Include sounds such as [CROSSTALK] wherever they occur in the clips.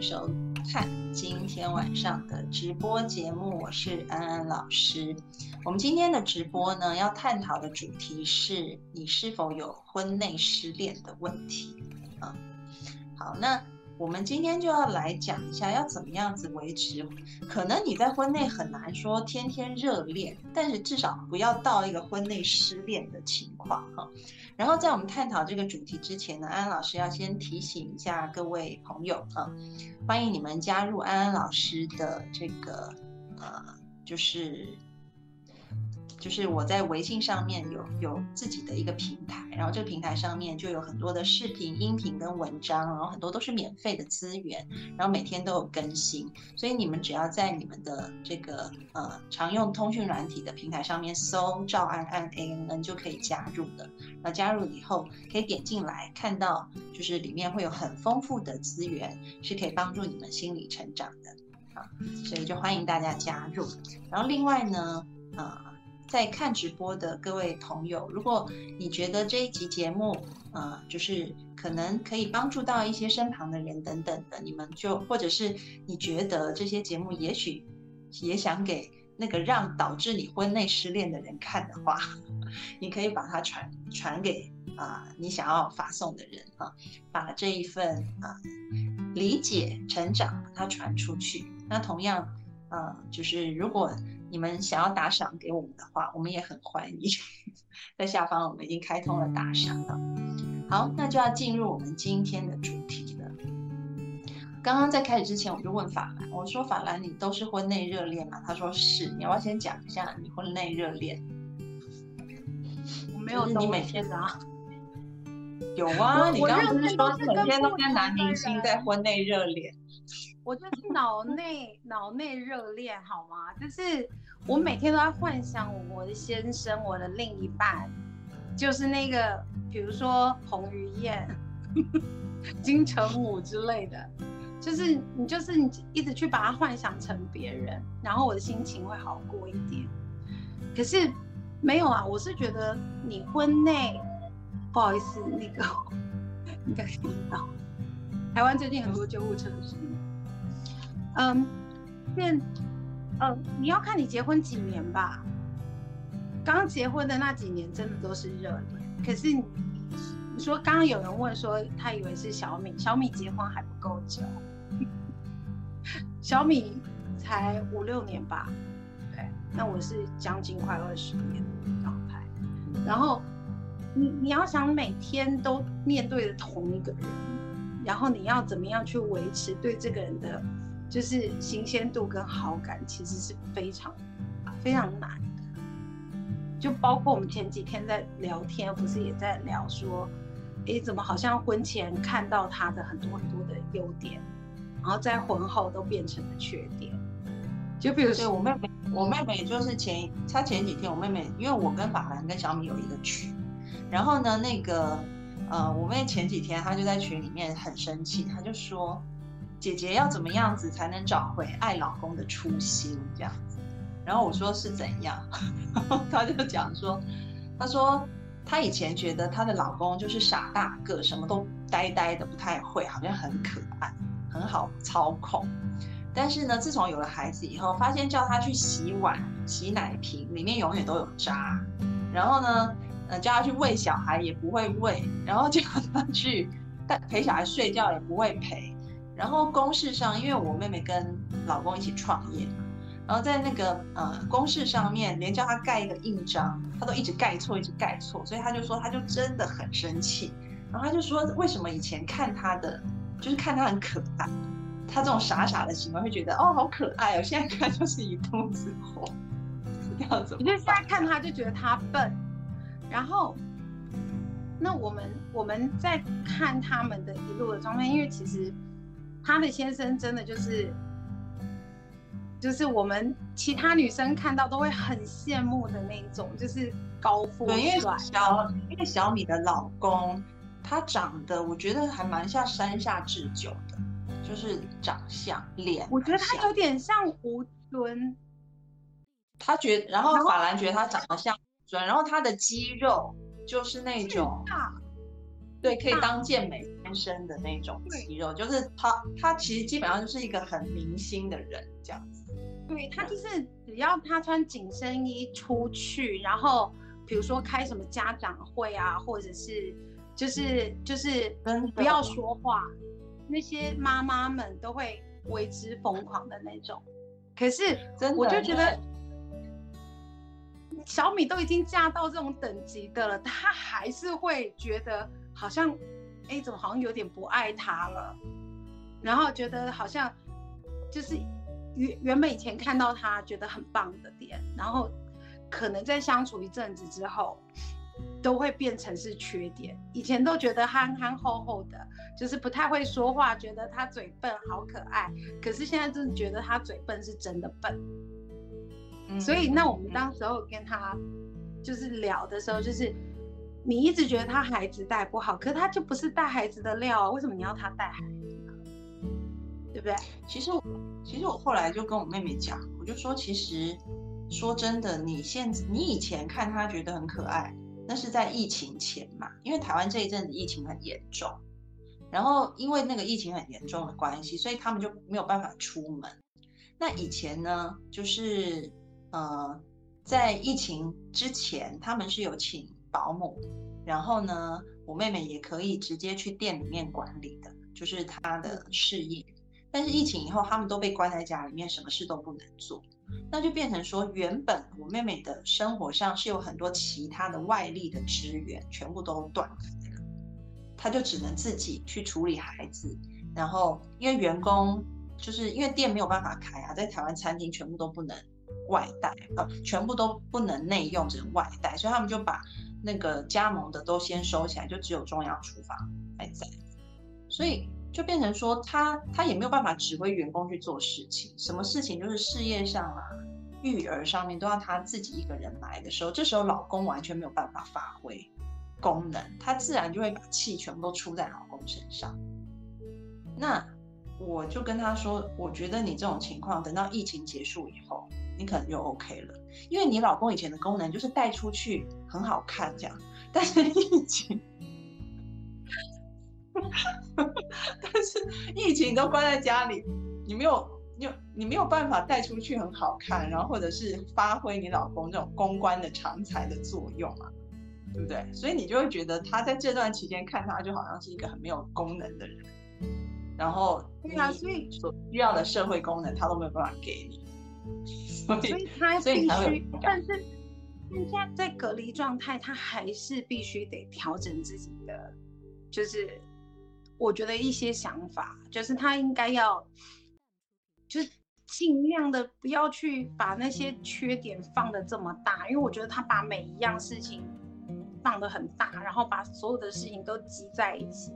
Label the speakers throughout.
Speaker 1: 收看今天晚上的直播节目，我是安安老师。我们今天的直播呢，要探讨的主题是你是否有婚内失恋的问题啊？好，那。我们今天就要来讲一下，要怎么样子维持。可能你在婚内很难说天天热恋，但是至少不要到一个婚内失恋的情况哈。然后在我们探讨这个主题之前呢，安安老师要先提醒一下各位朋友哈，欢迎你们加入安安老师的这个呃，就是。就是我在微信上面有有自己的一个平台，然后这个平台上面就有很多的视频、音频跟文章，然后很多都是免费的资源，然后每天都有更新，所以你们只要在你们的这个呃常用通讯软体的平台上面搜“赵安安 A N N” 就可以加入的。那加入以后可以点进来看到，就是里面会有很丰富的资源，是可以帮助你们心理成长的啊，所以就欢迎大家加入。然后另外呢，呃。在看直播的各位朋友，如果你觉得这一集节目，呃，就是可能可以帮助到一些身旁的人等等的，你们就或者是你觉得这些节目也许也想给那个让导致你婚内失恋的人看的话，[LAUGHS] 你可以把它传传给啊你想要发送的人啊，把这一份啊理解成长它传出去。那同样，呃，就是如果。你们想要打赏给我们的话，我们也很欢迎。[LAUGHS] 在下方我们已经开通了打赏了。好，那就要进入我们今天的主题了。刚刚在开始之前，我就问法兰，我说：“法兰，你都是婚内热恋吗？”他说：“是。”你要不要先讲一下你婚内热恋？
Speaker 2: 我没有，
Speaker 1: 你每天啊？[LAUGHS] 有啊，你刚刚不是说每天都跟男明星在婚内热恋？
Speaker 2: 我就是脑内脑内热恋，好吗？就是我每天都在幻想我的先生，我的另一半，就是那个，比如说彭于晏、[LAUGHS] 金城武之类的，就是你就是你一直去把它幻想成别人，然后我的心情会好过一点。可是没有啊，我是觉得你婚内，不好意思，那个 [LAUGHS] 应该听到，台湾最近很多救护车的声音。嗯，现，呃，你要看你结婚几年吧。刚结婚的那几年真的都是热恋。可是你说刚刚有人问说，他以为是小米，小米结婚还不够久，小米才五六年吧。对，那我是将近快二十年的状态。然后你你要想每天都面对着同一个人，然后你要怎么样去维持对这个人的。就是新鲜度跟好感其实是非常非常难的，就包括我们前几天在聊天，不是也在聊说，哎，怎么好像婚前看到他的很多很多的优点，然后在婚后都变成了缺点。就比如说
Speaker 1: 我妹妹，我妹妹就是前她前几天，我妹妹因为我跟法兰跟小米有一个群，然后呢，那个呃，我妹前几天她就在群里面很生气，她就说。姐姐要怎么样子才能找回爱老公的初心？这样子，然后我说是怎样，[LAUGHS] 他就讲说，他说他以前觉得她的老公就是傻大个，什么都呆呆的，不太会，好像很可爱，很好操控。但是呢，自从有了孩子以后，发现叫他去洗碗、洗奶瓶，里面永远都有渣。然后呢，呃，[LAUGHS] 叫他去喂小孩也不会喂，然后叫他去陪小孩睡觉也不会陪。[LAUGHS] 然后公事上，因为我妹妹跟老公一起创业，然后在那个呃公事上面，连叫他盖一个印章，他都一直盖错，一直盖错，所以他就说，他就真的很生气。然后他就说，为什么以前看他的，就是看他很可爱，他这种傻傻的行为会觉得哦好可爱哦，现在看就是一肚子火。要怎么？
Speaker 2: 你就现在看他就觉得他笨，然后，那我们我们在看他们的一路的状态，因为其实他的先生真的就是，就是我们其他女生看到都会很羡慕的那种，就是高富帅。
Speaker 1: 对，因为小因为小米的老公，他长得我觉得还蛮像山下智久的，就是长相脸。
Speaker 2: 我觉得他有点像吴尊。
Speaker 1: 他觉，然后法兰觉得他长得像尊，然后他的肌肉就是那种，对，可以当健美先生的那种肌肉，就是他，他其实基本上就是一个很明星的人这样子。
Speaker 2: 对他就是只要他穿紧身衣出去，然后比如说开什么家长会啊，或者是就是就是不要说话，那些妈妈们都会为之疯狂的那种。可是我就觉得。小米都已经嫁到这种等级的了，他还是会觉得好像，哎，怎么好像有点不爱他了？然后觉得好像就是原原本以前看到他觉得很棒的点，然后可能在相处一阵子之后，都会变成是缺点。以前都觉得憨憨厚厚的，就是不太会说话，觉得他嘴笨好可爱。可是现在真的觉得他嘴笨是真的笨。所以，那我们当时候跟他就是聊的时候，就是你一直觉得他孩子带不好，可他就不是带孩子的料啊，为什么你要他带孩子呢？对不对？
Speaker 1: 其实，其实我后来就跟我妹妹讲，我就说，其实说真的，你现你以前看他觉得很可爱，那是在疫情前嘛，因为台湾这一阵子疫情很严重，然后因为那个疫情很严重的关系，所以他们就没有办法出门。那以前呢，就是。呃，在疫情之前，他们是有请保姆，然后呢，我妹妹也可以直接去店里面管理的，就是她的事业。但是疫情以后，他们都被关在家里面，什么事都不能做，那就变成说，原本我妹妹的生活上是有很多其他的外力的支援，全部都断开了，她就只能自己去处理孩子。然后因为员工就是因为店没有办法开啊，在台湾餐厅全部都不能。外带呃，全部都不能内用，只能外带，所以他们就把那个加盟的都先收起来，就只有中央厨房还在，所以就变成说他他也没有办法指挥员工去做事情，什么事情就是事业上啊、育儿上面都要他自己一个人来的时候，这时候老公完全没有办法发挥功能，他自然就会把气全部都出在老公身上。那我就跟他说，我觉得你这种情况，等到疫情结束以后。你可能就 OK 了，因为你老公以前的功能就是带出去很好看这样，但是 [LAUGHS] 疫情，但是疫情都关在家里，你没有，你你没有办法带出去很好看，然后或者是发挥你老公这种公关的长才的作用啊，对不对？所以你就会觉得他在这段期间看他就好像是一个很没有功能的人，然后
Speaker 2: 对啊，所以
Speaker 1: 所需要的社会功能他都没有办法给你。
Speaker 2: 所以他必须，但是现在在隔离状态，他还是必须得调整自己的，就是我觉得一些想法，就是他应该要，就尽量的不要去把那些缺点放的这么大，因为我觉得他把每一样事情放的很大，然后把所有的事情都积在一起，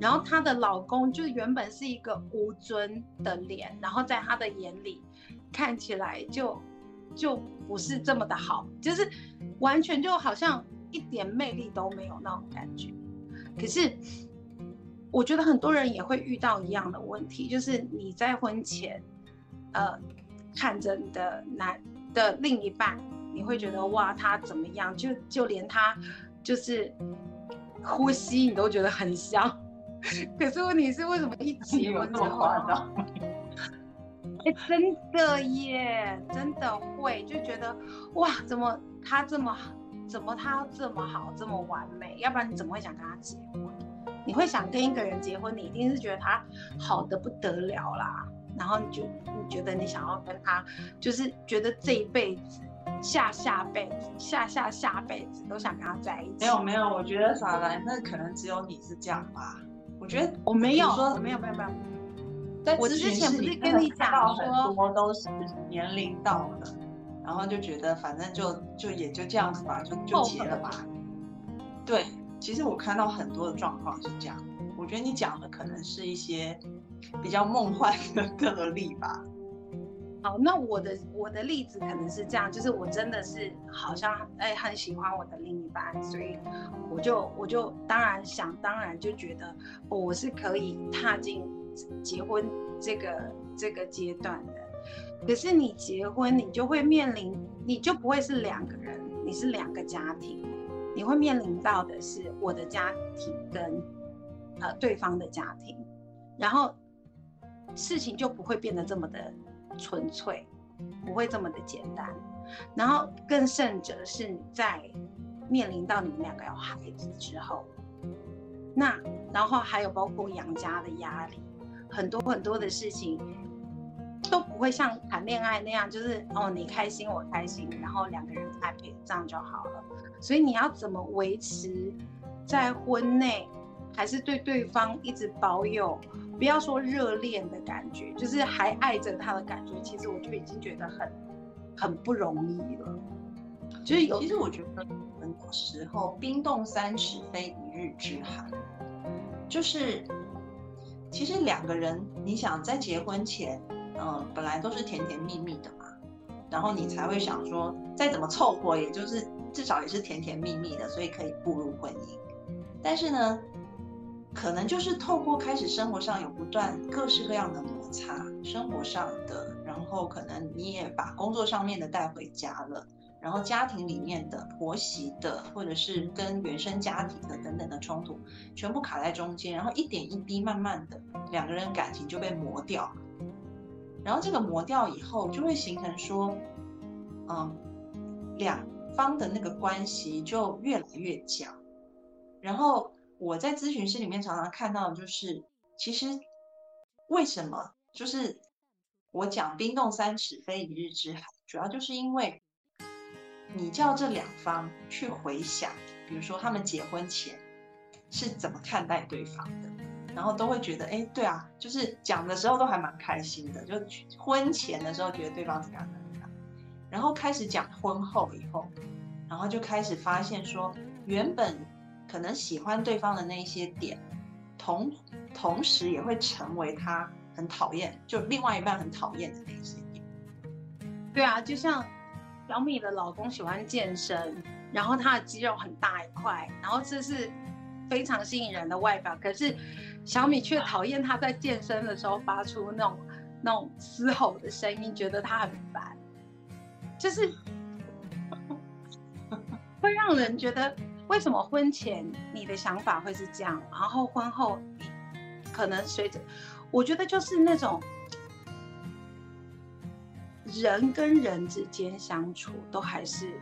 Speaker 2: 然后她的老公就原本是一个无尊的脸，然后在他的眼里。看起来就就不是这么的好，就是完全就好像一点魅力都没有那种感觉。可是我觉得很多人也会遇到一样的问题，就是你在婚前，呃，看着你的男的另一半，你会觉得哇他怎么样，就就连他就是呼吸你都觉得很香。[LAUGHS] 可是问题是为什么一结婚之后？哎，真的耶，真的会就觉得哇，怎么他这么好，怎么他这么好，这么完美？要不然你怎么会想跟他结婚？你会想跟一个人结婚，你一定是觉得他好的不得了啦。然后你就你觉得你想要跟他，就是觉得这一辈子、下下辈子、下下下辈子都想跟他在一起。
Speaker 1: 没有没有，我觉得傻兰，那可能只有你是这样吧。我觉得
Speaker 2: 我没有，没有没有没有。
Speaker 1: 我之前不是跟你讲说，很多都是年龄到了，然后就觉得反正就就也就这样子吧，就就结了吧。对，其实我看到很多的状况是这样。我觉得你讲的可能是一些比较梦幻的 [LAUGHS] 个例吧。
Speaker 2: 好，那我的我的例子可能是这样，就是我真的是好像哎很喜欢我的另一半，所以我就我就当然想当然就觉得我是可以踏进结婚这个这个阶段的。可是你结婚，你就会面临，你就不会是两个人，你是两个家庭，你会面临到的是我的家庭跟呃对方的家庭，然后事情就不会变得这么的。纯粹不会这么的简单，然后更甚者是在面临到你们两个有孩子之后，那然后还有包括养家的压力，很多很多的事情都不会像谈恋爱那样，就是哦你开心我开心，然后两个人 happy 这样就好了。所以你要怎么维持在婚内，还是对对方一直保有？不要说热恋的感觉，就是还爱着他的感觉，其实我就已经觉得很很不容易了。
Speaker 1: 就是，其实我觉得很多时候冰冻三尺非一日之寒。就是其实两个人，你想在结婚前，嗯，本来都是甜甜蜜蜜的嘛，然后你才会想说，再怎么凑合，也就是至少也是甜甜蜜蜜的，所以可以步入婚姻。但是呢？可能就是透过开始生活上有不断各式各样的摩擦，生活上的，然后可能你也把工作上面的带回家了，然后家庭里面的婆媳的，或者是跟原生家庭的等等的冲突，全部卡在中间，然后一点一滴慢慢的两个人感情就被磨掉，然后这个磨掉以后就会形成说，嗯，两方的那个关系就越来越僵，然后。我在咨询室里面常常看到的，就是其实为什么就是我讲冰冻三尺非一日之寒，主要就是因为你叫这两方去回想，比如说他们结婚前是怎么看待对方的，然后都会觉得，哎，对啊，就是讲的时候都还蛮开心的，就婚前的时候觉得对方怎么样怎么样，然后开始讲婚后以后，然后就开始发现说原本。可能喜欢对方的那一些点，同同时也会成为他很讨厌，就另外一半很讨厌的那些点。
Speaker 2: 对啊，就像小米的老公喜欢健身，然后他的肌肉很大一块，然后这是非常吸引人的外表。可是小米却讨厌他在健身的时候发出那种那种嘶吼的声音，觉得他很烦，就是 [LAUGHS] 会让人觉得。为什么婚前你的想法会是这样，然后婚后你可能随着，我觉得就是那种人跟人之间相处都还是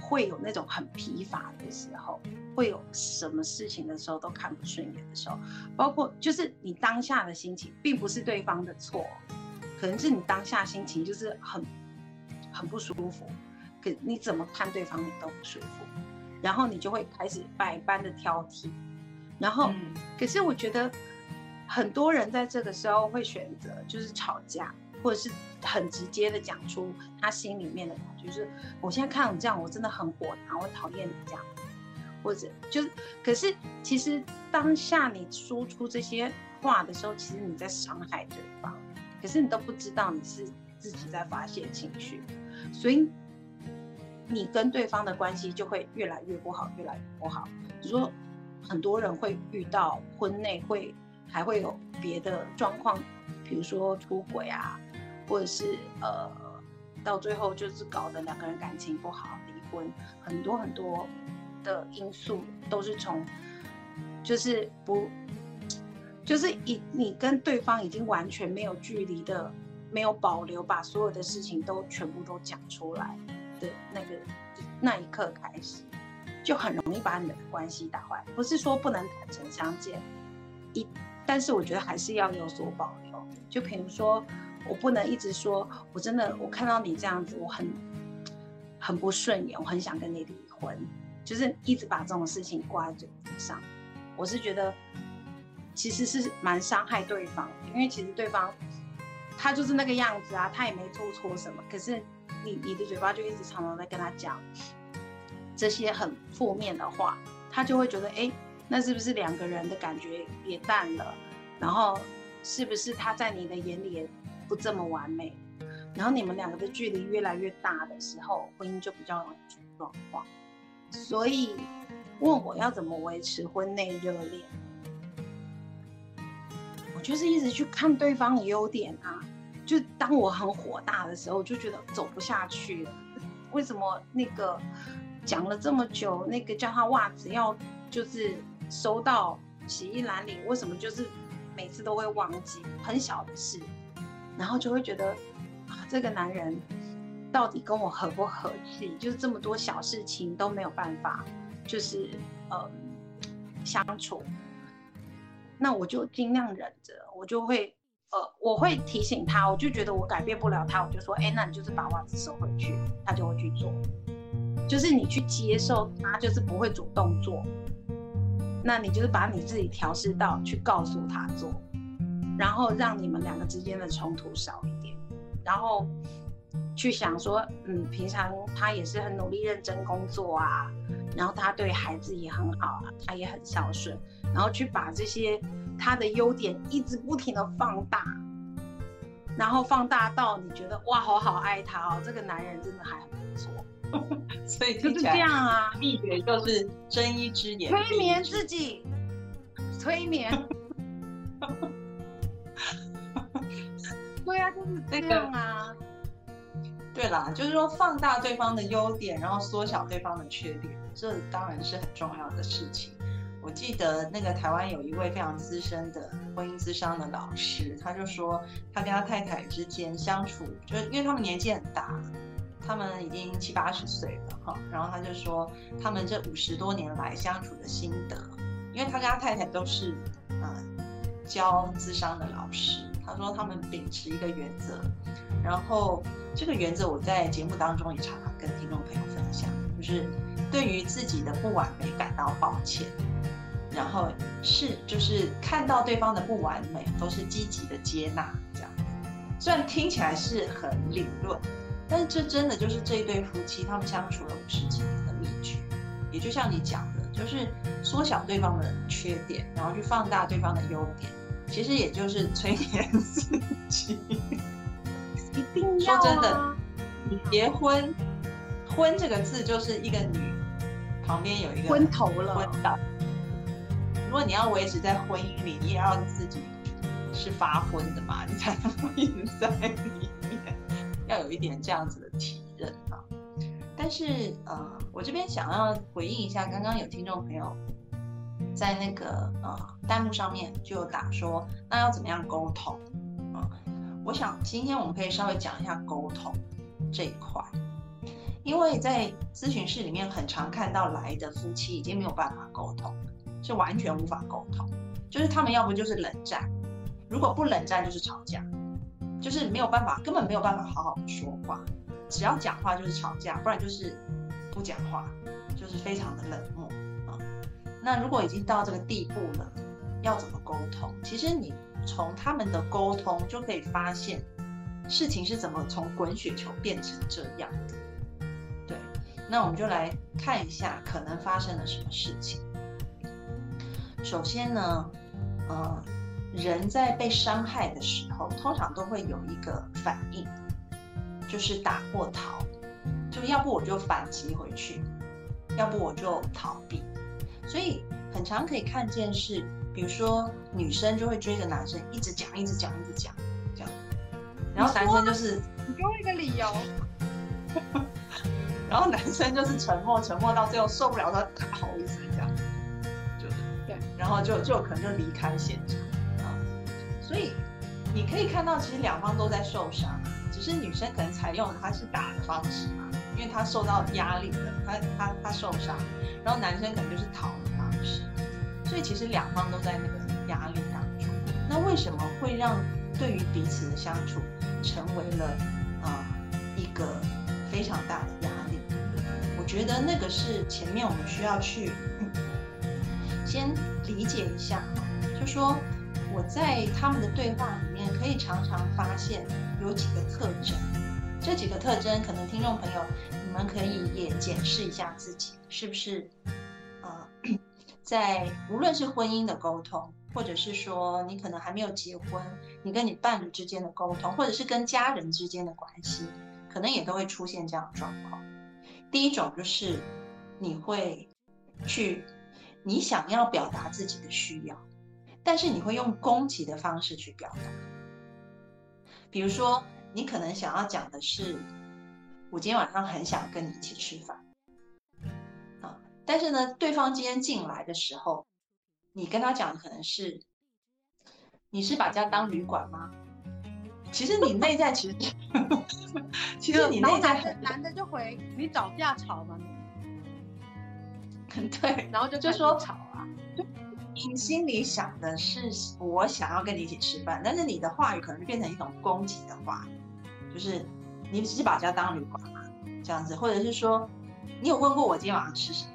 Speaker 2: 会有那种很疲乏的时候，会有什么事情的时候都看不顺眼的时候，包括就是你当下的心情，并不是对方的错，可能是你当下心情就是很很不舒服，可你怎么看对方你都不舒服。然后你就会开始百般的挑剔，然后，可是我觉得很多人在这个时候会选择就是吵架，或者是很直接的讲出他心里面的感觉，就是我现在看你这样，我真的很火大，我讨厌你这样，或者就是，可是其实当下你说出这些话的时候，其实你在伤害对方，可是你都不知道你是自己在发泄情绪，所以。你跟对方的关系就会越来越不好，越来越不好。你说很多人会遇到婚内会还会有别的状况，比如说出轨啊，或者是呃到最后就是搞得两个人感情不好，离婚。很多很多的因素都是从就是不就是以你跟对方已经完全没有距离的，没有保留，把所有的事情都全部都讲出来。的那个那一刻开始，就很容易把你们的关系打坏。不是说不能坦诚相见，一，但是我觉得还是要有所保留。就比如说，我不能一直说，我真的我看到你这样子，我很很不顺眼，我很想跟你离婚，就是一直把这种事情挂在嘴上。我是觉得其实是蛮伤害对方，因为其实对方他就是那个样子啊，他也没做错什么，可是。你你的嘴巴就一直常常在跟他讲这些很负面的话，他就会觉得，哎，那是不是两个人的感觉也淡了？然后是不是他在你的眼里不这么完美？然后你们两个的距离越来越大的时候，婚姻就比较容易出状况。所以问我要怎么维持婚内热恋，我就是一直去看对方的优点啊。就当我很火大的时候，就觉得走不下去了。为什么那个讲了这么久，那个叫他袜子要就是收到洗衣篮里，为什么就是每次都会忘记？很小的事，然后就会觉得啊，这个男人到底跟我合不合气？就是这么多小事情都没有办法，就是呃相处，那我就尽量忍着，我就会。呃，我会提醒他，我就觉得我改变不了他，我就说，哎，那你就是把袜子收回去，他就会去做。就是你去接受他，就是不会主动做，那你就是把你自己调试到去告诉他做，然后让你们两个之间的冲突少一点，然后去想说，嗯，平常他也是很努力认真工作啊，然后他对孩子也很好啊，他也很孝顺，然后去把这些。他的优点一直不停的放大，然后放大到你觉得哇，好好爱他哦，这个男人真的还很不错。[LAUGHS]
Speaker 1: 所以
Speaker 2: 就是这样啊，
Speaker 1: 秘诀就是睁一只眼
Speaker 2: 催眠自己，催眠。[LAUGHS] 对啊，就是这样啊。
Speaker 1: 对啦，就是说放大对方的优点，然后缩小对方的缺点，这当然是很重要的事情。我记得那个台湾有一位非常资深的婚姻咨商的老师，他就说他跟他太太之间相处，就是因为他们年纪很大，他们已经七八十岁了哈。然后他就说他们这五十多年来相处的心得，因为他跟他太太都是嗯教咨商的老师，他说他们秉持一个原则，然后这个原则我在节目当中也常常跟听众朋友分享，就是对于自己的不完美感到抱歉。然后是就是看到对方的不完美，都是积极的接纳这样。虽然听起来是很理论，但是这真的就是这一对夫妻他们相处了五十几年的秘诀。也就像你讲的，就是缩小对方的缺点，然后去放大对方的优点，其实也就是催眠自己。
Speaker 2: 一定要
Speaker 1: 说真的，你结婚，婚这个字就是一个女旁边有一个
Speaker 2: 昏头了，
Speaker 1: 昏倒。如果你要维持在婚姻里，你也要自己是发昏的嘛，你才能一直在里面，要有一点这样子的体认啊。但是呃，我这边想要回应一下，刚刚有听众朋友在那个呃弹幕上面就打说，那要怎么样沟通啊？我想今天我们可以稍微讲一下沟通这一块，因为在咨询室里面很常看到来的夫妻已经没有办法沟通。是完全无法沟通，就是他们要不就是冷战，如果不冷战就是吵架，就是没有办法，根本没有办法好好的说话，只要讲话就是吵架，不然就是不讲话，就是非常的冷漠。那如果已经到这个地步了，要怎么沟通？其实你从他们的沟通就可以发现，事情是怎么从滚雪球变成这样的。对，那我们就来看一下可能发生了什么事情。首先呢，呃，人在被伤害的时候，通常都会有一个反应，就是打或逃，就要不我就反击回去，要不我就逃避。所以很常可以看见是，比如说女生就会追着男生一直讲，一直讲，一直讲，这样，然后男生就是
Speaker 2: 你给我一个理由，[LAUGHS]
Speaker 1: 然后男生就是沉默，沉默到最后受不了，他大吼一声。然后就就可能就离开现场啊，所以你可以看到，其实两方都在受伤，只是女生可能采用的她是打的方式嘛，因为他受到压力了，他他他受伤，然后男生可能就是逃的方式，所以其实两方都在那个压力当中。那为什么会让对于彼此的相处成为了啊一个非常大的压力？我觉得那个是前面我们需要去。先理解一下，就说我在他们的对话里面，可以常常发现有几个特征。这几个特征，可能听众朋友你们可以也检视一下自己是不是，呃，在 [CLEARS THROAT] 无论是婚姻的沟通，或者是说你可能还没有结婚，你跟你伴侣之间的沟通，或者是跟家人之间的关系，可能也都会出现这样的状况。第一种就是你会去，你想要表达自己的需要，但是你会用攻击的方式去表达，比如说。你可能想要讲的是，我今天晚上很想跟你一起吃饭，啊，但是呢，对方今天进来的时候，你跟他讲的可能是，你是把家当旅馆吗？其实你内在其实，[LAUGHS] 其实你内在
Speaker 2: 男的就回你找架吵吗？
Speaker 1: 对，
Speaker 2: 然后就
Speaker 1: 就说
Speaker 2: 吵啊。
Speaker 1: 你心里想的是我想要跟你一起吃饭，但是你的话语可能就变成一种攻击的话，就是你只是把家当旅馆嘛，这样子，或者是说你有问过我今天晚上吃什么？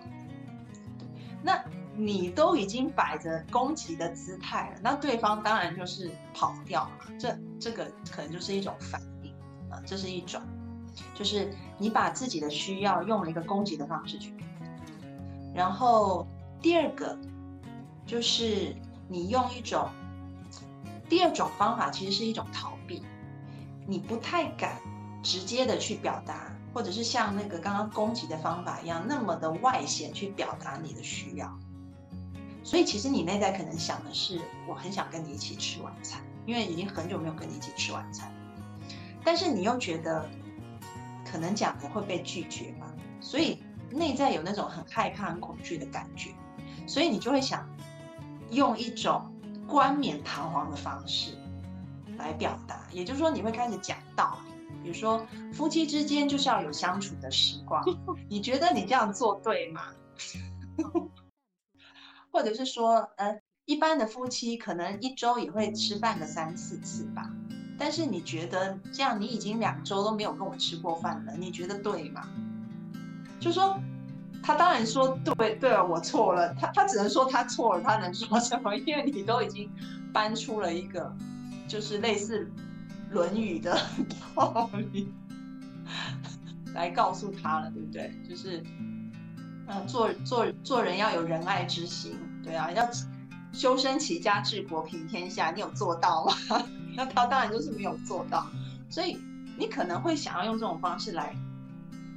Speaker 1: 那你都已经摆着攻击的姿态了，那对方当然就是跑掉了。这这个可能就是一种反应啊，这是一种，就是你把自己的需要用了一个攻击的方式去。然后第二个。就是你用一种第二种方法，其实是一种逃，你不太敢直接的去表达，或者是像那个刚刚攻击的方法一样，那么的外显去表达你的需要。所以其实你内在可能想的是，我很想跟你一起吃晚餐，因为已经很久没有跟你一起吃晚餐，但是你又觉得可能讲的会被拒绝吧，所以内在有那种很害怕、很恐惧的感觉，所以你就会想。用一种冠冕堂皇的方式来表达，也就是说，你会开始讲道理，比如说夫妻之间就是要有相处的时光，[LAUGHS] 你觉得你这样做对吗？[LAUGHS] 或者是说，呃，一般的夫妻可能一周也会吃饭个三四次吧，但是你觉得这样，你已经两周都没有跟我吃过饭了，你觉得对吗？就说。他当然说对对了，我错了。他他只能说他错了，他能说什么？[LAUGHS] 因为你都已经搬出了一个，就是类似《论语》的 [LAUGHS] 道理来告诉他了，对不对？就是，嗯，做做做人要有仁爱之心，对啊，要修身齐家治国平天下，你有做到吗？[LAUGHS] 那他当然就是没有做到，所以你可能会想要用这种方式来，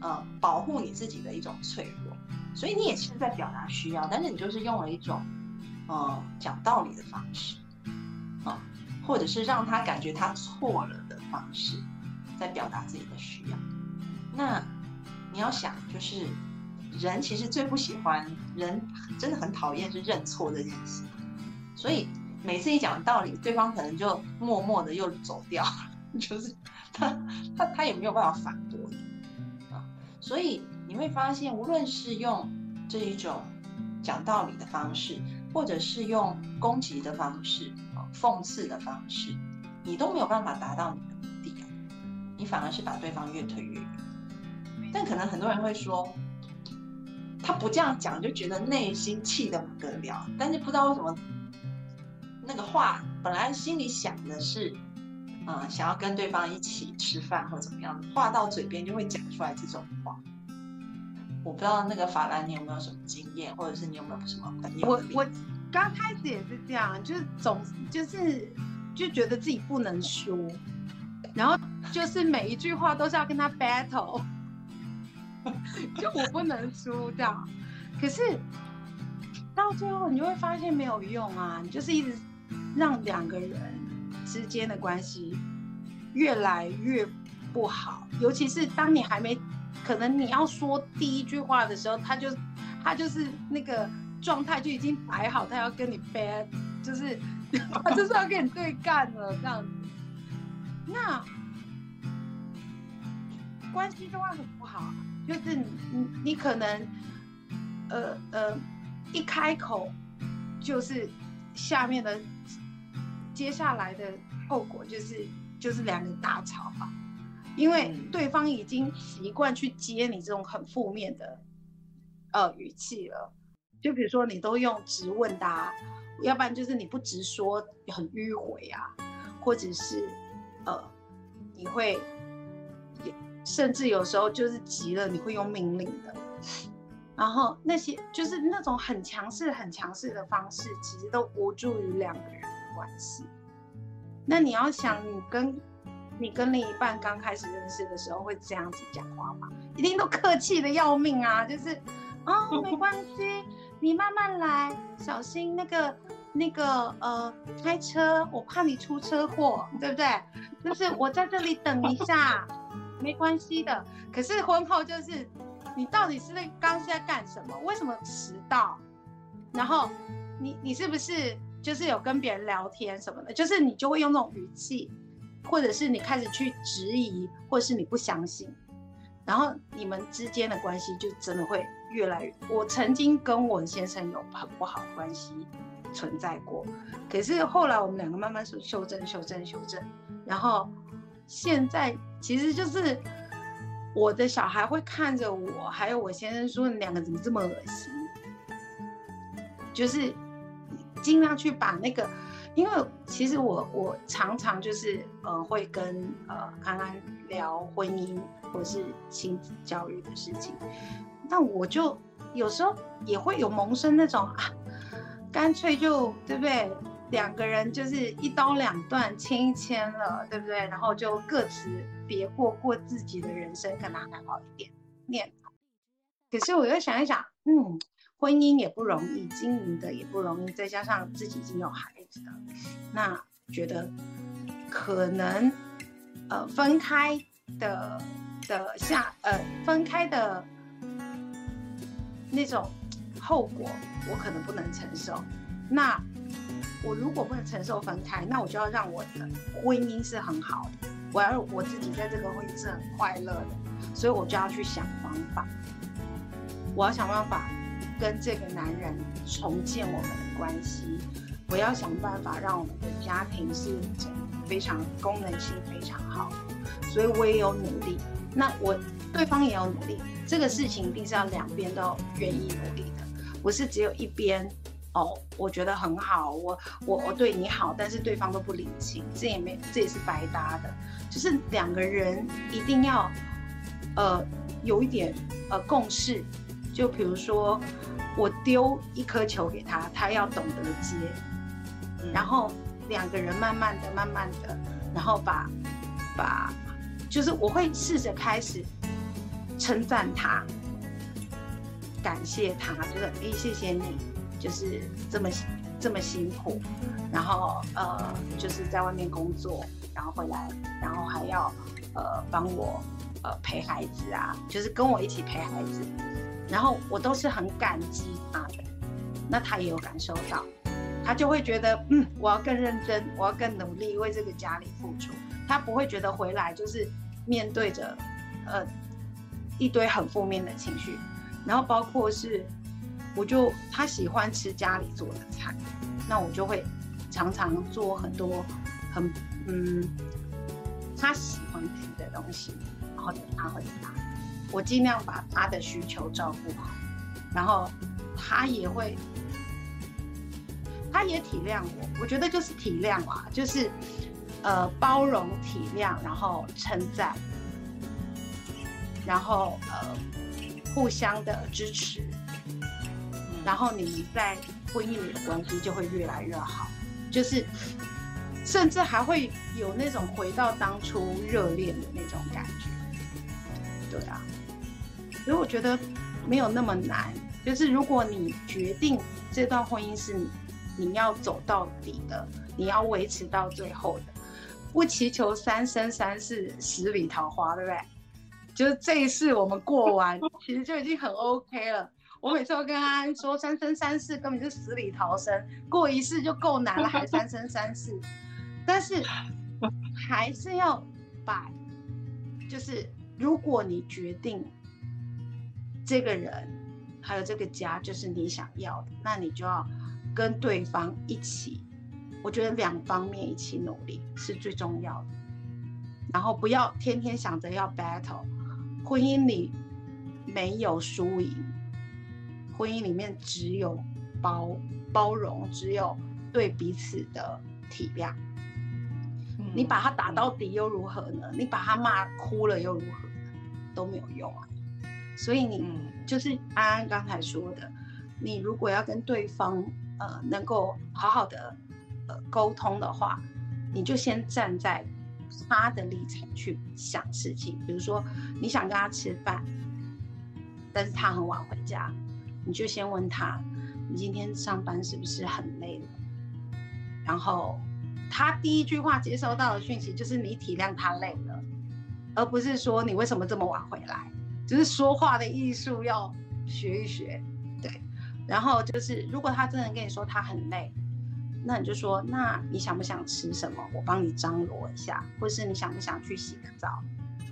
Speaker 1: 嗯，保护你自己的一种脆弱。所以你也是在表达需要，但是你就是用了一种，呃，讲道理的方式，或者是让他感觉他错了的方式，在表达自己的需要。那你要想，就是人其实最不喜欢，人真的很讨厌是认错这件事。所以每次一讲道理，对方可能就默默的又走掉，[LAUGHS] 就是他他他也没有办法反驳你，啊，所以。你会发现，无论是用这一种讲道理的方式，或者是用攻击的方式、讽刺的方式，你都没有办法达到你的目的，你反而是把对方越推越远。但可能很多人会说，他不这样讲就觉得内心气得不得了，但是不知道为什么那个话本来心里想的是，啊，想要跟对方一起吃饭或怎么样，话到嘴边就会讲出来这种话。我不知道那个法兰，你有没有什么经验，或者是你有没有什么朋友？
Speaker 2: 我我刚开始也是这样，就是总就是就觉得自己不能输，然后就是每一句话都是要跟他 battle，[LAUGHS] 就我不能输这样。可是到最后你就会发现没有用啊，你就是一直让两个人之间的关系越来越不好，尤其是当你还没。可能你要说第一句话的时候，他就他就是那个状态就已经摆好，他要跟你 bad，就是他 [LAUGHS] 就是要跟你对干了这样子，那关系就会很不好。就是你你你可能呃呃一开口就是下面的接下来的后果就是就是两个大吵吧。因为对方已经习惯去接你这种很负面的呃语气了，就比如说你都用直问答，要不然就是你不直说很迂回啊，或者是呃你会甚至有时候就是急了，你会用命令的。然后那些就是那种很强势、很强势的方式，其实都无助于两个人的关系。那你要想，你跟你跟另一半刚开始认识的时候会这样子讲话吗？一定都客气的要命啊！就是啊，没关系，你慢慢来，小心那个那个呃，开车，我怕你出车祸，对不对？就是我在这里等一下，[LAUGHS] 没关系的。可是婚后就是。你到底是在刚是在干什么？为什么迟到？然后你你是不是就是有跟别人聊天什么的？就是你就会用那种语气，或者是你开始去质疑，或者是你不相信，然后你们之间的关系就真的会越来越……我曾经跟我先生有很不好的关系存在过，可是后来我们两个慢慢修修正、修正、修正，然后现在其实就是。我的小孩会看着我，还有我先生说：“你两个怎么这么恶心？”就是尽量去把那个，因为其实我我常常就是呃会跟呃安安聊婚姻或是亲子教育的事情，那我就有时候也会有萌生那种啊，干脆就对不对？两个人就是一刀两断，签一签了，对不对？然后就各自别过过自己的人生，可能还好一点念。可是我又想一想，嗯，婚姻也不容易，经营的也不容易，再加上自己已经有孩子了，那觉得可能呃分开的的下呃分开的那种后果，我可能不能承受。那。我如果不能承受分开，那我就要让我的婚姻是很好的，我要我自己在这个婚姻是很快乐的，所以我就要去想方法，我要想办法跟这个男人重建我们的关系，我要想办法让我们的家庭是非常功能性非常好，所以我也有努力，那我对方也有努力，这个事情一定是要两边都愿意努力的，不是只有一边。哦，我觉得很好，我我我对你好，但是对方都不领情，这也没这也是白搭的。就是两个人一定要，呃，有一点呃共识。就比如说，我丢一颗球给他，他要懂得接，然后两个人慢慢的、慢慢的，然后把把，就是我会试着开始称赞他，感谢他，就是哎，谢谢你。就是这么这么辛苦，然后呃，就是在外面工作，然后回来，然后还要呃帮我呃陪孩子啊，就是跟我一起陪孩子，然后我都是很感激他的，那他也有感受到，他就会觉得嗯，我要更认真，我要更努力为这个家里付出，他不会觉得回来就是面对着呃一堆很负面的情绪，然后包括是。我就他喜欢吃家里做的菜，那我就会常常做很多很嗯他喜欢吃的东西，然后等他回家，我尽量把他的需求照顾好，然后他也会，他也体谅我，我觉得就是体谅啊，就是呃包容体谅，然后称赞，然后呃互相的支持。然后你们在婚姻里的关系就会越来越好，就是甚至还会有那种回到当初热恋的那种感觉。对啊，所以我觉得没有那么难。就是如果你决定这段婚姻是你你要走到底的，你要维持到最后的，不祈求三生三世十里桃花，对不对？就是这一世我们过完，[LAUGHS] 其实就已经很 OK 了。我每次都跟安安说，三生三世根本就死里逃生，过一世就够难了，还三生三世。但是还是要把，就是如果你决定这个人还有这个家就是你想要的，那你就要跟对方一起。我觉得两方面一起努力是最重要的，然后不要天天想着要 battle，婚姻里没有输赢。婚姻里面只有包包容，只有对彼此的体谅。你把他打到底又如何呢？你把他骂哭了又如何？都没有用啊。所以你就是安安刚才说的，你如果要跟对方呃能够好好的呃沟通的话，你就先站在他的立场去想事情。比如说你想跟他吃饭，但是他很晚回家，你就先问他，你今天上班是不是很累了？然后他第一句话接收到的讯息就是你体谅他累了，而不是说你为什么这么晚回来。就是说话的艺术要学一学，对。然后就是，如果他真的跟你说他很累，那你就说，那你想不想吃什么？我帮你张罗一下，或是你想不想去洗个澡？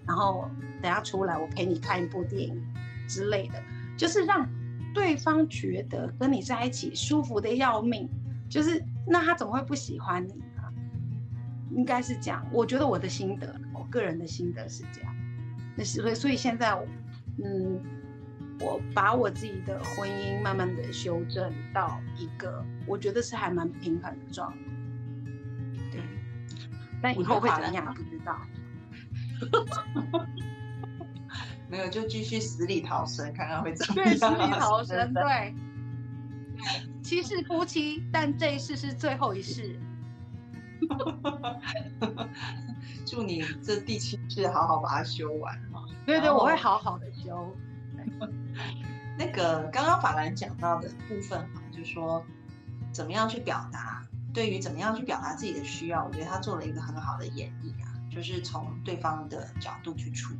Speaker 2: 然后等下出来，我陪你看一部电影之类的，就是让对方觉得跟你在一起舒服的要命。就是那他怎么会不喜欢你呢？应该是这样。我觉得我的心得，我个人的心得是这样。那所以，所以现在。嗯，我把我自己的婚姻慢慢的修正到一个我觉得是还蛮平衡的状态。对，但以后会怎样不知道。[LAUGHS]
Speaker 1: 没有，就继续死里逃生，看看会怎么样。
Speaker 2: 对，死里逃生，对。七世夫妻，但这一世是最后一世。[LAUGHS]
Speaker 1: 祝你这第七世好好把它修完。
Speaker 2: 对对，我会好好的修。[LAUGHS]
Speaker 1: 那个刚刚法兰讲到的部分哈，就是说怎么样去表达，对于怎么样去表达自己的需要，我觉得他做了一个很好的演绎啊，就是从对方的角度去出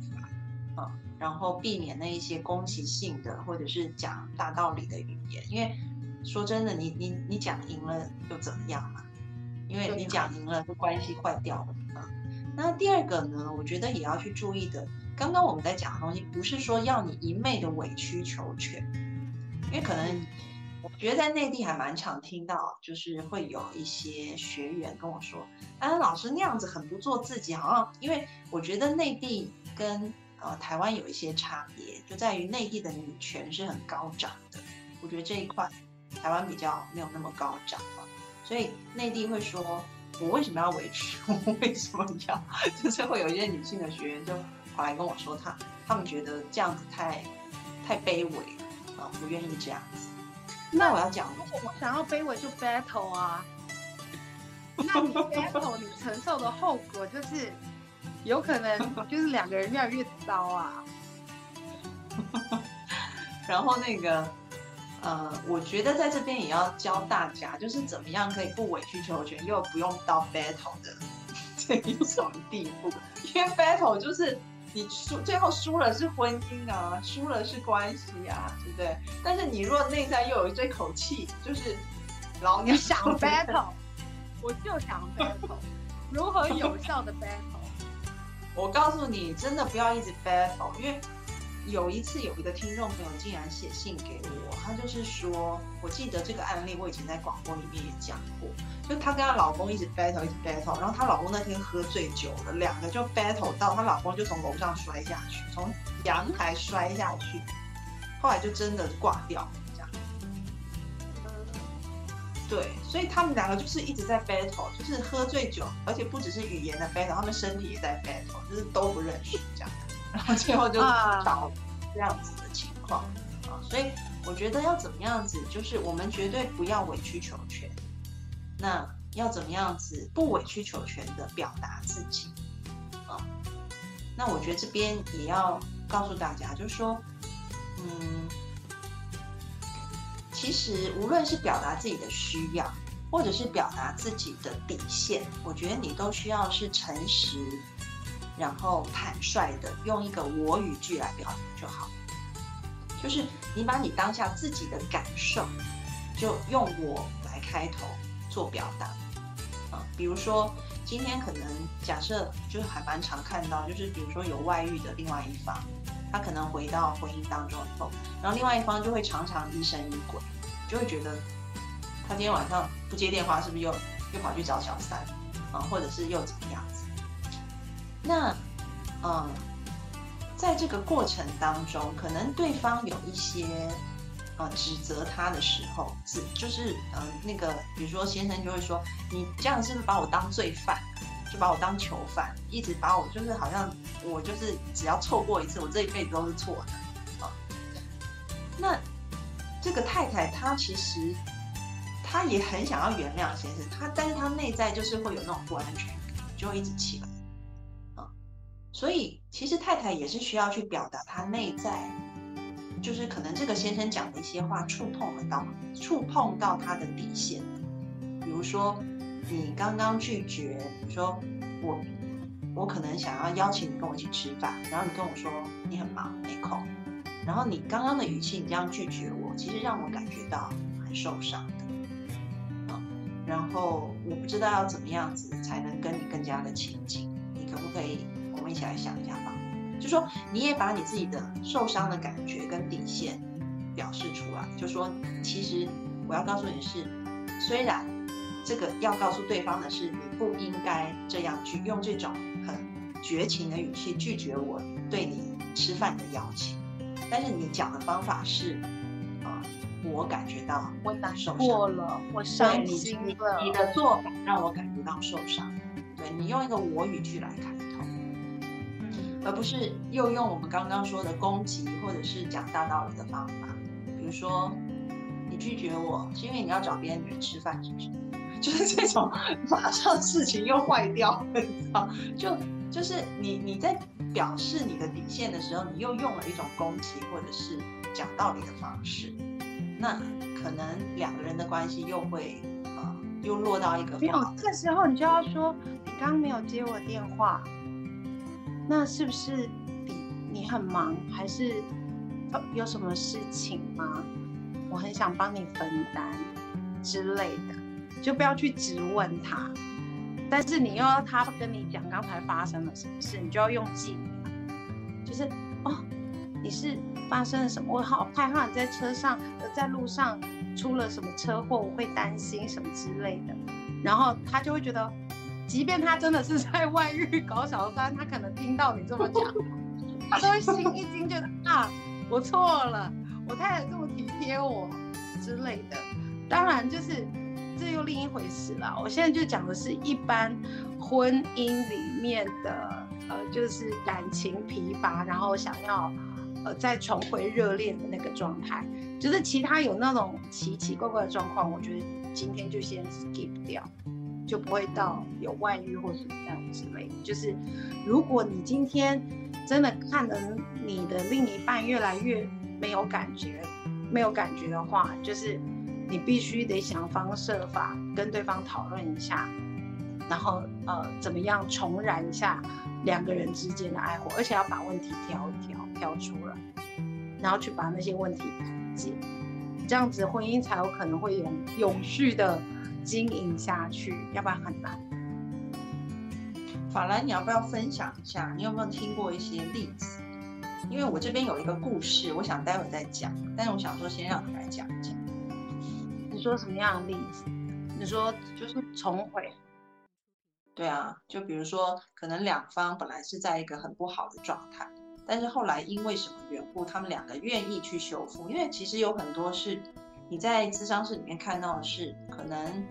Speaker 1: 发啊，然后避免那一些攻击性的或者是讲大道理的语言，因为说真的，你你你讲赢了又怎么样嘛？因为你讲赢了，就关系坏掉了啊。那第二个呢，我觉得也要去注意的。刚刚我们在讲的东西，不是说要你一昧的委曲求全，因为可能我觉得在内地还蛮常听到，就是会有一些学员跟我说：“安老师那样子很不做自己，好像因为我觉得内地跟呃台湾有一些差别，就在于内地的女权是很高涨的，我觉得这一块台湾比较没有那么高涨嘛，所以内地会说我为什么要委屈，[LAUGHS] 我为什么要，就是会有一些女性的学员就。”跑来跟我说，他他们觉得这样子太太卑微了啊，不愿意这样子。那我要讲，
Speaker 2: 如果我想要卑微，就 battle 啊。那你 battle，你承受的后果就是有可能 [LAUGHS] 就是两个人越来越糟啊。[LAUGHS]
Speaker 1: 然后那个呃，我觉得在这边也要教大家，就是怎么样可以不委曲求全，又不用到 battle 的 [LAUGHS] 这一种地步，因为 battle 就是。你输最后输了是婚姻啊，输了是关系啊，对不对？但是你若内在又有这口气，就是老娘
Speaker 2: 想 battle，我就想 battle，如何有效的 battle？[LAUGHS]
Speaker 1: 我告诉你，真的不要一直 battle，因为。有一次，有一个听众朋友竟然写信给我，他就是说，我记得这个案例，我以前在广播里面也讲过，就她跟她老公一直 battle，一直 battle，然后她老公那天喝醉酒了，两个就 battle 到她老公就从楼上摔下去，从阳台摔下去，后来就真的挂掉这样。对，所以他们两个就是一直在 battle，就是喝醉酒，而且不只是语言的 battle，他们身体也在 battle，就是都不认识这样。然后最后就导这样子的情况啊，所以我觉得要怎么样子，就是我们绝对不要委曲求全。那要怎么样子不委曲求全的表达自己啊？那我觉得这边也要告诉大家，就是说，嗯，其实无论是表达自己的需要，或者是表达自己的底线，我觉得你都需要是诚实。然后坦率的用一个我语句来表达就好，就是你把你当下自己的感受，就用我来开头做表达，啊，比如说今天可能假设就是还蛮常看到，就是比如说有外遇的另外一方，他可能回到婚姻当中以后，然后另外一方就会常常疑神疑鬼，就会觉得他今天晚上不接电话，是不是又又跑去找小三啊，或者是又怎么样子？那，嗯，在这个过程当中，可能对方有一些呃指责他的时候，指就是呃那个，比如说先生就会说：“你这样是不是把我当罪犯？”就把我当囚犯，一直把我就是好像我就是只要错过一次，我这一辈子都是错的啊。那这个太太她其实她也很想要原谅先生，她但是她内在就是会有那种不安全感，就会一直起来。所以其实太太也是需要去表达她内在，就是可能这个先生讲的一些话触碰得到，触碰到她的底线，比如说。你刚刚拒绝，比如说我，我可能想要邀请你跟我一起吃饭，然后你跟我说你很忙没空，然后你刚刚的语气，你这样拒绝我，其实让我感觉到很受伤的，啊，然后我不知道要怎么样子才能跟你更加的亲近，你可不可以我们一起来想一下吧？就说你也把你自己的受伤的感觉跟底线表示出来，就说其实我要告诉你是，虽然。这个要告诉对方的是，你不应该这样去用这种很绝情的语气拒绝我对你吃饭的邀请。但是你讲的方法是，啊，我感觉到
Speaker 2: 我难过了，我伤心了。
Speaker 1: 你的做法让我感觉到受伤。对你用一个我语句来开头，而不是又用我们刚刚说的攻击或者是讲大道理的方法。比如说，你拒绝我是因为你要找别的女人吃饭，是不是？[LAUGHS] 就是这种，马上事情又坏掉，你知道？就就是你你在表示你的底线的时候，你又用了一种攻击或者是讲道理的方式，那可能两个人的关系又会啊，又落到一个
Speaker 2: 没有。这时候你就要说，你刚刚没有接我电话，那是不是你你很忙，还是有什么事情吗？我很想帮你分担之类的。就不要去质问他，但是你又要他跟你讲刚才发生了什么事，你就要用记，就是哦，你是发生了什么？我好害怕你在车上，在路上出了什么车祸，我会担心什么之类的。然后他就会觉得，即便他真的是在外遇搞小三，他可能听到你这么讲，他都会心一惊，觉得啊，我错了，我太太这么体贴我之类的。当然就是。这又另一回事了。我现在就讲的是一般婚姻里面的，呃，就是感情疲乏，然后想要，呃，再重回热恋的那个状态。就是其他有那种奇奇怪怪的状况，我觉得今天就先 skip 掉，就不会到有外遇或什么样之类。就是如果你今天真的看着你的另一半越来越没有感觉，没有感觉的话，就是。你必须得想方设法跟对方讨论一下，然后呃怎么样重燃一下两个人之间的爱火，而且要把问题挑一挑挑出来，然后去把那些问题排解，这样子婚姻才有可能会永永续的经营下去，要不然很难。
Speaker 1: 法兰，你要不要分享一下？你有没有听过一些例子？因为我这边有一个故事，我想待会再讲，但是我想说先让你来讲一讲。
Speaker 2: 你说什么样的例子？你说就是重回，
Speaker 1: 对啊，就比如说，可能两方本来是在一个很不好的状态，但是后来因为什么缘故，他们两个愿意去修复。因为其实有很多是你在咨商室里面看到的是，可能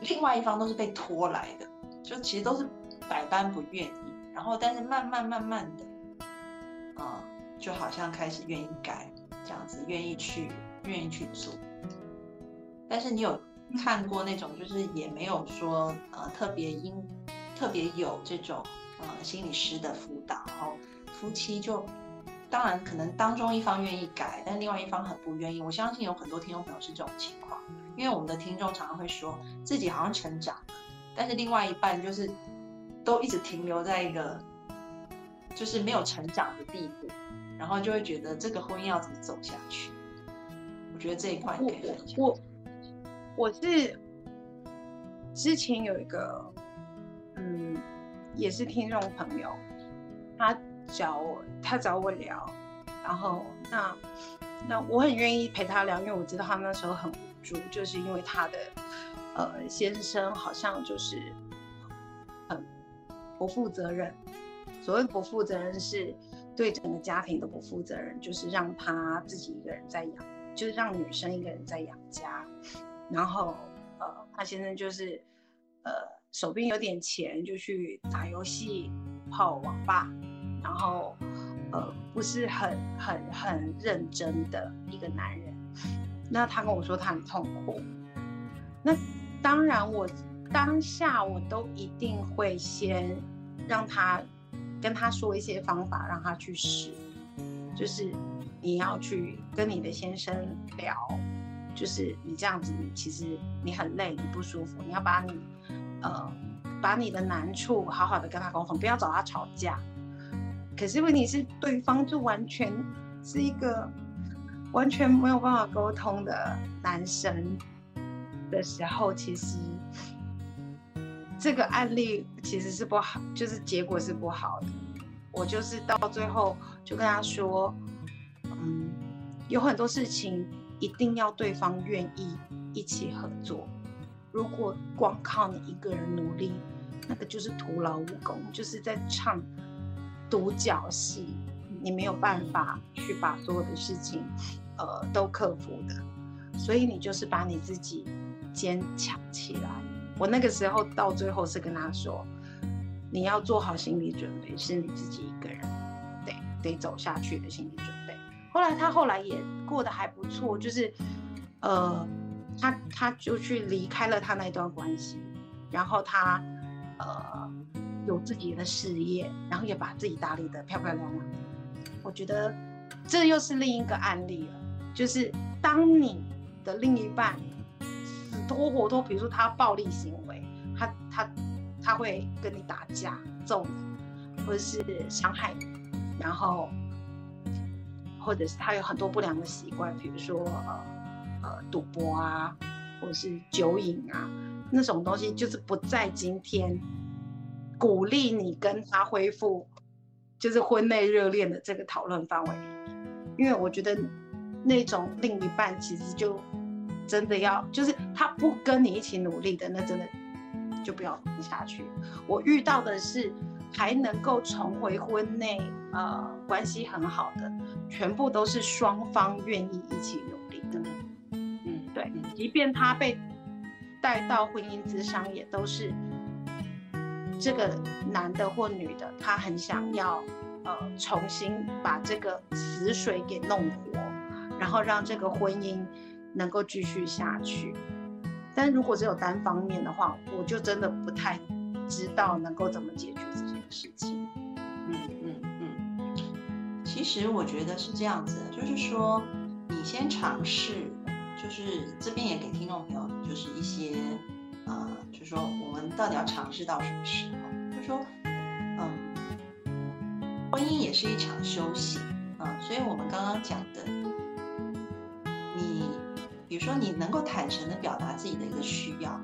Speaker 1: 另外一方都是被拖来的，就其实都是百般不愿意，然后但是慢慢慢慢的，嗯，就好像开始愿意改，这样子愿意去愿意去做。但是你有看过那种，就是也没有说呃特别因特别有这种呃心理师的辅导，然后夫妻就当然可能当中一方愿意改，但另外一方很不愿意。我相信有很多听众朋友是这种情况，因为我们的听众常常会说自己好像成长了，但是另外一半就是都一直停留在一个就是没有成长的地步，然后就会觉得这个婚姻要怎么走下去？我觉得这一块可以分享。
Speaker 2: 我是之前有一个，嗯，也是听众朋友，他找我，他找我聊，然后那那我很愿意陪他聊，因为我知道他那时候很无助，就是因为他的呃先生好像就是很不负责任。所谓不负责任，是对整个家庭都不负责任，就是让他自己一个人在养，就是让女生一个人在养家。然后，呃，他先生就是，呃，手边有点钱就去打游戏、泡网吧，然后呃不是很很很认真的一个男人。那他跟我说他很痛苦，那当然我当下我都一定会先让他跟他说一些方法，让他去试，就是你要去跟你的先生聊，就是你这样子，其实你很累，你不舒服，你要把你呃把你的难处好好的跟他沟通，不要找他吵架。可是问题是对方就完全是一个。完全没有办法沟通的男生的时候，其实这个案例其实是不好，就是结果是不好的。我就是到最后就跟他说，嗯，有很多事情一定要对方愿意一起合作。如果光靠你一个人努力，那个就是徒劳无功，就是在唱独角戏。你没有办法去把所有的事情，呃，都克服的，所以你就是把你自己坚强起来。我那个时候到最后是跟他说，你要做好心理准备，是你自己一个人得得走下去的心理准备。后来他后来也过得还不错，就是，呃，他他就去离开了他那段关系，然后他呃有自己的事业，然后也把自己打理得漂漂亮亮。我觉得这又是另一个案例了，就是当你的另一半死拖活拖，比如说他暴力行为，他他他会跟你打架揍你，或者是伤害你，然后或者是他有很多不良的习惯，比如说呃呃赌博啊，或者是酒瘾啊，那种东西就是不在今天鼓励你跟他恢复。就是婚内热恋的这个讨论范围，因为我觉得那种另一半其实就真的要，就是他不跟你一起努力的，那真的就不要下去。我遇到的是还能够重回婚内呃关系很好的，全部都是双方愿意一起努力的。嗯，对，即便他被带到婚姻之商，也都是。这个男的或女的，他很想要，呃，重新把这个死水给弄活，然后让这个婚姻能够继续下去。但如果只有单方面的话，我就真的不太知道能够怎么解决这件事情。
Speaker 1: 嗯嗯嗯，其实我觉得是这样子，就是说你先尝试，就是这边也给听众朋友就是一些。呃，就说我们到底要尝试到什么时候？就说，嗯，婚姻也是一场修行啊，所以我们刚刚讲的，你比如说你能够坦诚的表达自己的一个需要，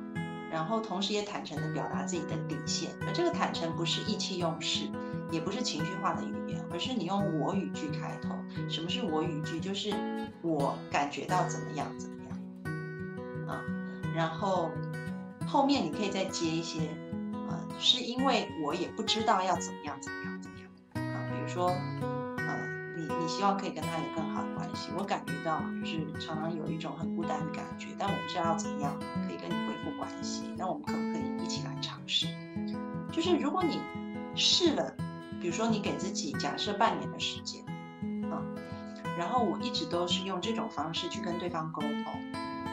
Speaker 1: 然后同时也坦诚的表达自己的底线，而这个坦诚不是意气用事，也不是情绪化的语言，而是你用我语句开头。什么是我语句？就是我感觉到怎么样怎么样啊，然后。后面你可以再接一些，呃，是因为我也不知道要怎么样怎么样怎么样啊，比如说，呃，你你希望可以跟他有更好的关系，我感觉到就是常常有一种很孤单的感觉，但我不知道要怎么样可以跟你恢复关系，那我们可不可以一起来尝试？就是如果你试了，比如说你给自己假设半年的时间，啊，然后我一直都是用这种方式去跟对方沟通，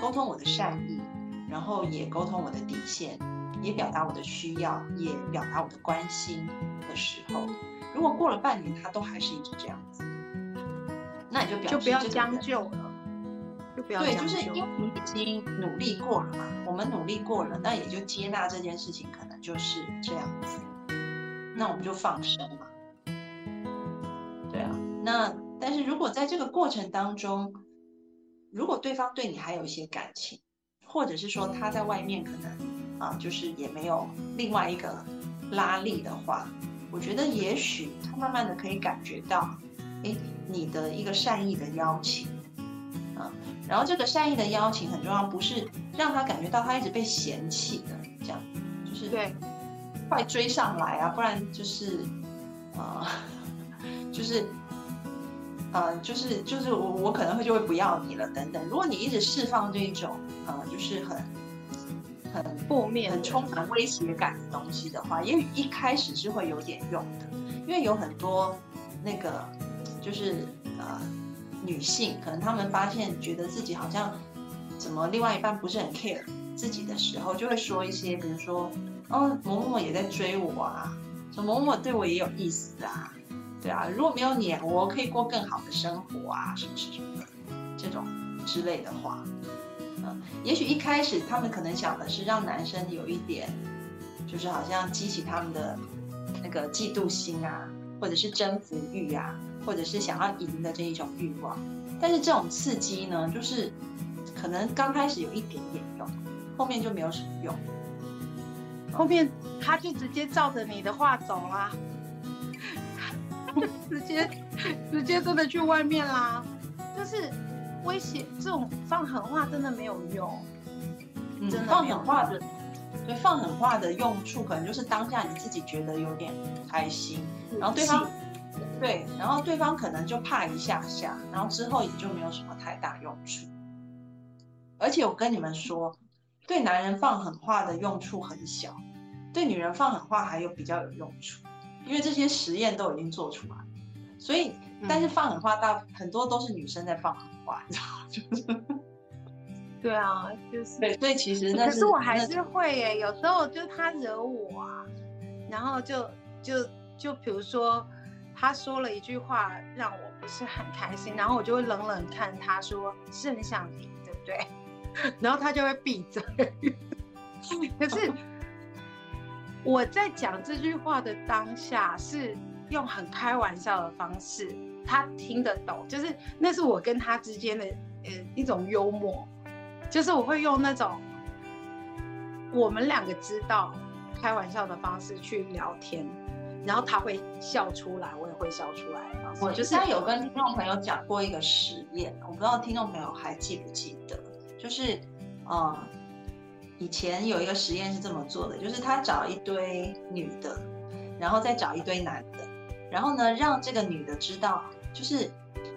Speaker 1: 沟通我的善意。然后也沟通我的底线，也表达我的需要，也表达我的关心的时候，如果过了半年他都还是一直这样子，那你就表
Speaker 2: 就不要将就了，就不要
Speaker 1: 对，就是因为你已经努力过了嘛，我们努力过了，那也就接纳这件事情可能就是这样子，那我们就放生嘛，对啊，那但是如果在这个过程当中，如果对方对你还有一些感情。或者是说他在外面可能啊，就是也没有另外一个拉力的话，我觉得也许他慢慢的可以感觉到，哎，你的一个善意的邀请，啊，然后这个善意的邀请很重要，不是让他感觉到他一直被嫌弃的这样，就是
Speaker 2: 对，
Speaker 1: 快追上来啊，不然就是 [LAUGHS] 啊，就是。呃，就是就是我我可能会就会不要你了等等。如果你一直释放这一种呃，就是很很
Speaker 2: 负面、
Speaker 1: 很充满威胁感的东西的话，也许一开始是会有点用的，因为有很多那个就是呃女性，可能她们发现觉得自己好像怎么另外一半不是很 care 自己的时候，就会说一些，比如说，哦，某某某也在追我啊，说某某某对我也有意思啊，对啊，如果没有你，我可以过更好的生活啊，什么什么的，这种之类的话。也许一开始他们可能想的是让男生有一点，就是好像激起他们的那个嫉妒心啊，或者是征服欲啊，或者是想要赢的这一种欲望。但是这种刺激呢，就是可能刚开始有一点点用，后面就没有什么用。
Speaker 2: 后面他就直接照着你的话走啦，[LAUGHS] 直接直接真的去外面啦，就是。威胁这种放狠话真的没有用，真的
Speaker 1: 放狠话的，对放狠话的用处可能就是当下你自己觉得有点开心，然后对方对，然后对方可能就怕一下下，然后之后也就没有什么太大用处。而且我跟你们说，对男人放狠话的用处很小，对女人放狠话还有比较有用处，因为这些实验都已经做出来，所以但是放狠话大很多都是女生在放狠话。你知道 [LAUGHS] 就是，
Speaker 2: 对啊，就是
Speaker 1: 对，所以其实那
Speaker 2: 可是我还是会耶，有时候就他惹我啊，然后就就就比如说他说了一句话让我不是很开心，然后我就会冷冷看他说是很想你，对不对？[LAUGHS] 然后他就会闭嘴。[LAUGHS] 可是我在讲这句话的当下是用很开玩笑的方式。他听得懂，就是那是我跟他之间的呃一种幽默，就是我会用那种我们两个知道开玩笑的方式去聊天，然后他会笑出来，我也会笑出来。
Speaker 1: 我就是有跟听众朋友讲过一个实验，我不知道听众朋友还记不记得，就是呃以前有一个实验是这么做的，就是他找一堆女的，然后再找一堆男的。然后呢，让这个女的知道，就是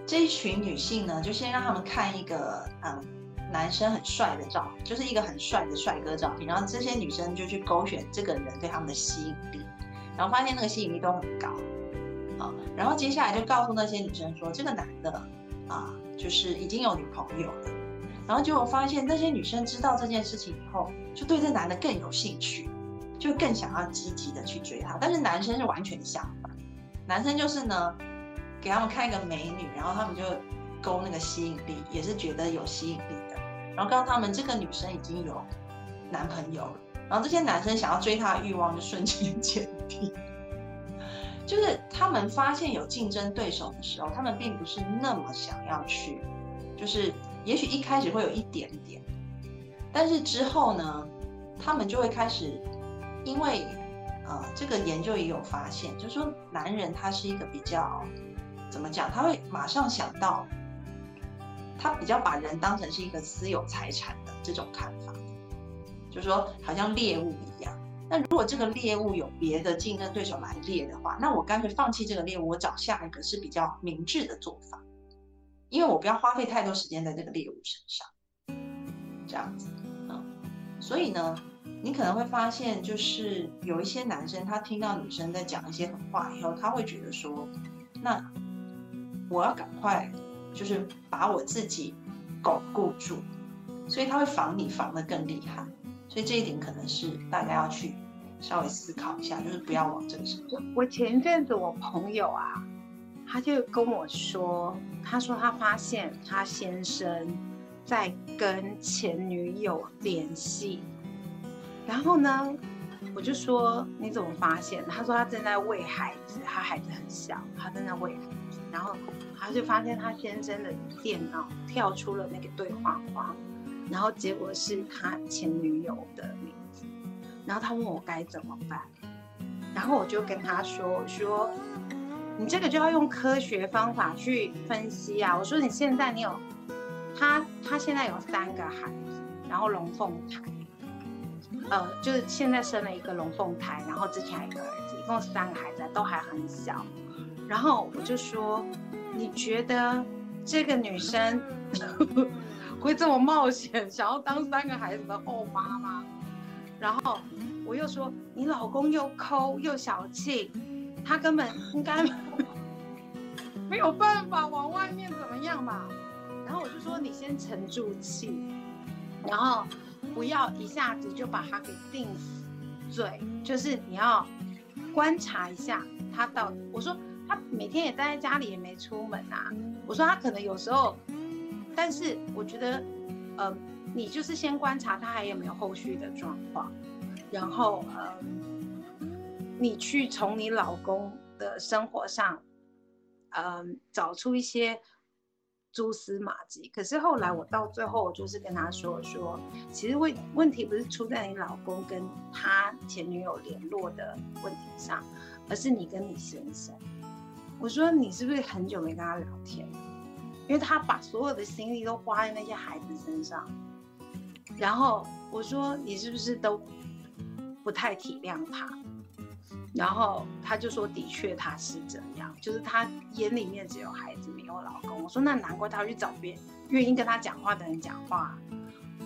Speaker 1: 这一群女性呢，就先让他们看一个嗯男生很帅的照片，就是一个很帅的帅哥照片。然后这些女生就去勾选这个人对他们的吸引力，然后发现那个吸引力都很高，啊，然后接下来就告诉那些女生说，这个男的啊，就是已经有女朋友了。然后结果发现那些女生知道这件事情以后，就对这男的更有兴趣，就更想要积极的去追他。但是男生是完全相。男生就是呢，给他们看一个美女，然后他们就勾那个吸引力，也是觉得有吸引力的。然后告诉他们这个女生已经有男朋友了，然后这些男生想要追她的欲望就瞬间减低。就是他们发现有竞争对手的时候，他们并不是那么想要去，就是也许一开始会有一点点，但是之后呢，他们就会开始因为。呃，这个研究也有发现，就是说男人他是一个比较怎么讲，他会马上想到，他比较把人当成是一个私有财产的这种看法，就是说好像猎物一样。那如果这个猎物有别的竞争对手来猎的话，那我干脆放弃这个猎物，我找下一个是比较明智的做法，因为我不要花费太多时间在这个猎物身上，这样子，嗯，所以呢。你可能会发现，就是有一些男生，他听到女生在讲一些狠话以后，他会觉得说，那我要赶快，就是把我自己巩固住，所以他会防你防得更厉害。所以这一点可能是大家要去稍微思考一下，就是不要往这个上。
Speaker 2: 我前一阵子我朋友啊，他就跟我说，他说他发现他先生在跟前女友联系。然后呢，我就说你怎么发现？他说他正在喂孩子，他孩子很小，他正在喂孩子。然后他就发现他先生的电脑跳出了那个对话框，然后结果是他前女友的名字。然后他问我该怎么办，然后我就跟他说：“说你这个就要用科学方法去分析啊。我说你现在你有他，他现在有三个孩子，然后龙凤胎。”呃，就是现在生了一个龙凤胎，然后之前还有一个儿子，一共三个孩子，都还很小。然后我就说，你觉得这个女生 [LAUGHS] 会这么冒险，想要当三个孩子的后妈吗？然后我又说你老公又抠又小气，他根本应该 [LAUGHS] 没有办法往外面怎么样嘛。然后我就说你先沉住气，然后不要一下子就把他给定死罪，就是你要观察一下他到底。我说他每天也待在家里，也没出门啊。我说他可能有时候，但是我觉得，呃，你就是先观察他还有没有后续的状况，然后呃，你去从你老公的生活上，嗯，找出一些。蛛丝马迹，可是后来我到最后，我就是跟他说说，其实问问题不是出在你老公跟他前女友联络的问题上，而是你跟你先生。我说你是不是很久没跟他聊天？因为他把所有的心力都花在那些孩子身上。然后我说你是不是都不太体谅他？然后他就说：“的确，他是这样，就是他眼里面只有孩子，没有老公。”我说：“那难怪他去找别人愿意跟他讲话的人讲话。”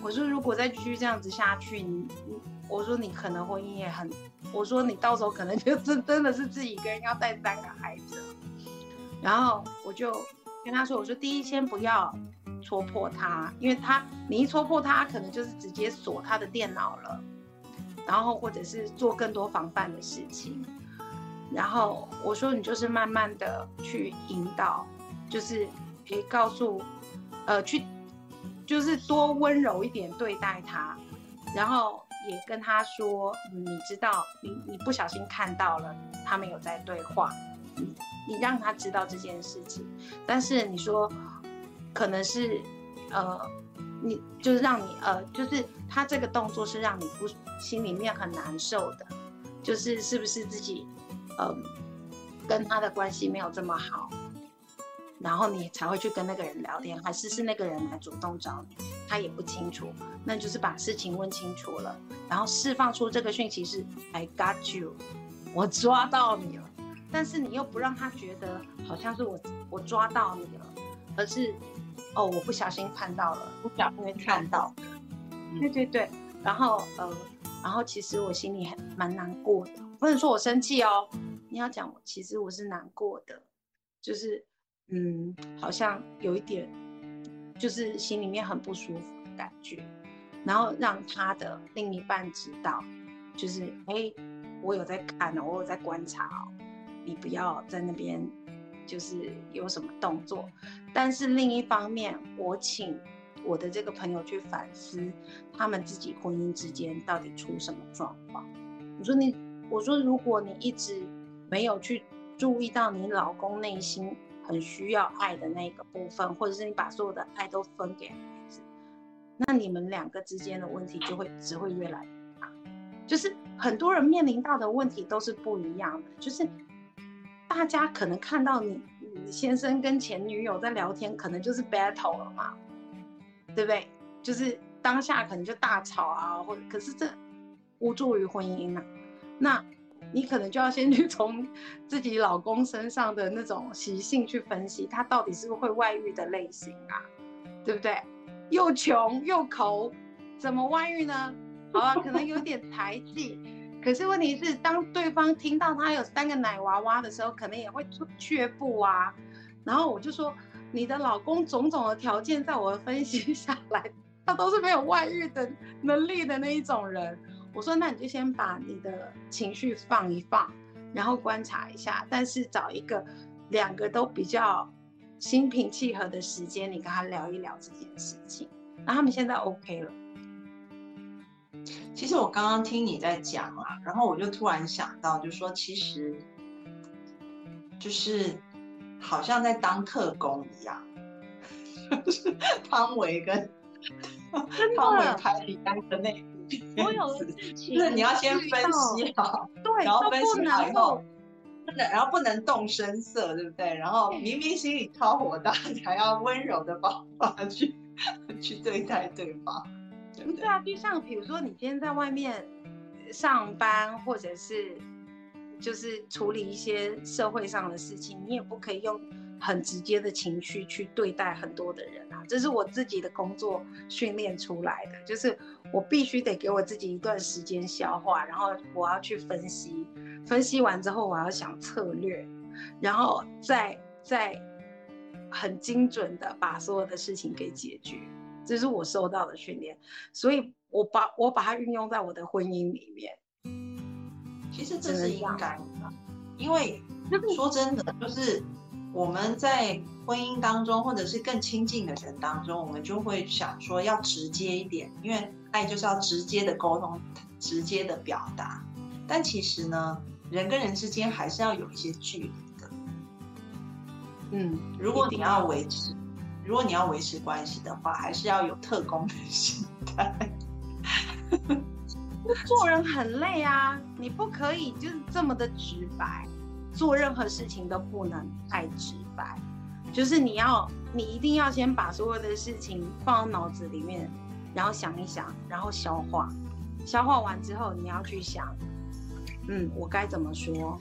Speaker 2: 我说：“如果再继续这样子下去，你，我说你可能婚姻也很，我说你到时候可能就 [LAUGHS] 真真的是自己一个人要带三个孩子。”然后我就跟他说：“我说第一，先不要戳破他，因为他你一戳破他，可能就是直接锁他的电脑了。”然后或者是做更多防范的事情，然后我说你就是慢慢的去引导，就是可以告诉，呃，去就是多温柔一点对待他，然后也跟他说，你知道你你不小心看到了他们有在对话，你你让他知道这件事情，但是你说可能是呃。你就是让你呃，就是他这个动作是让你不心里面很难受的，就是是不是自己，呃，跟他的关系没有这么好，然后你才会去跟那个人聊天，还是是那个人来主动找你，他也不清楚，那就是把事情问清楚了，然后释放出这个讯息是 I got you，我抓到你了，但是你又不让他觉得好像是我我抓到你了，而是。哦，我不小心看到了，
Speaker 1: 不小心看到的。
Speaker 2: 对对对，然后呃，然后其实我心里很蛮难过的，不能说我生气哦，你要讲我其实我是难过的，就是嗯，好像有一点，就是心里面很不舒服的感觉，然后让他的另一半知道，就是哎，我有在看哦，我有在观察哦，你不要在那边。就是有什么动作，但是另一方面，我请我的这个朋友去反思他们自己婚姻之间到底出什么状况。我说你，我说如果你一直没有去注意到你老公内心很需要爱的那个部分，或者是你把所有的爱都分给孩子，那你们两个之间的问题就会只会越来越大。就是很多人面临到的问题都是不一样的，就是。大家可能看到你，你先生跟前女友在聊天，可能就是 battle 了嘛，对不对？就是当下可能就大吵啊，或可是这无助于婚姻啊。那你可能就要先去从自己老公身上的那种习性去分析，他到底是不是会外遇的类型啊，对不对？又穷又抠，怎么外遇呢？好吧，可能有点才气。可是问题是，当对方听到他有三个奶娃娃的时候，可能也会却步啊。然后我就说，你的老公种种的条件，在我分析下来，他都是没有外遇的能力的那一种人。我说，那你就先把你的情绪放一放，然后观察一下，但是找一个两个都比较心平气和的时间，你跟他聊一聊这件事情。那他们现在 OK 了。
Speaker 1: 其实我刚刚听你在讲啊，然后我就突然想到，就是说，其实就是好像在当特工一样，[LAUGHS] 就是汤唯跟汤唯拍李安的那部片子，就是你要先分析好，
Speaker 2: 对，
Speaker 1: 然后分析好以后，不能，然后不能动声色，对不对？然后明明心里超火大，[LAUGHS] 还要温柔的方法去 [LAUGHS] 去对待对方。
Speaker 2: 对啊，就像比如说，你今天在外面上班，或者是就是处理一些社会上的事情，你也不可以用很直接的情绪去对待很多的人啊。这是我自己的工作训练出来的，就是我必须得给我自己一段时间消化，然后我要去分析，分析完之后我要想策略，然后再再很精准的把所有的事情给解决，这是我受到的训练，所以我把我把它运用在我的婚姻里面。
Speaker 1: 其实这是应该的，因为说真的，就是我们在婚姻当中，或者是更亲近的人当中，我们就会想说要直接一点，因为爱就是要直接的沟通，直接的表达。但其实呢，人跟人之间还是要有一些距离的。
Speaker 2: 嗯，
Speaker 1: 如果你要维持，如果你要维持关系的话，还是要有特工的心态。
Speaker 2: 做人很累啊，你不可以就是这么的直白，做任何事情都不能太直白，就是你要，你一定要先把所有的事情放到脑子里面，然后想一想，然后消化，消化完之后你要去想，嗯，我该怎么说，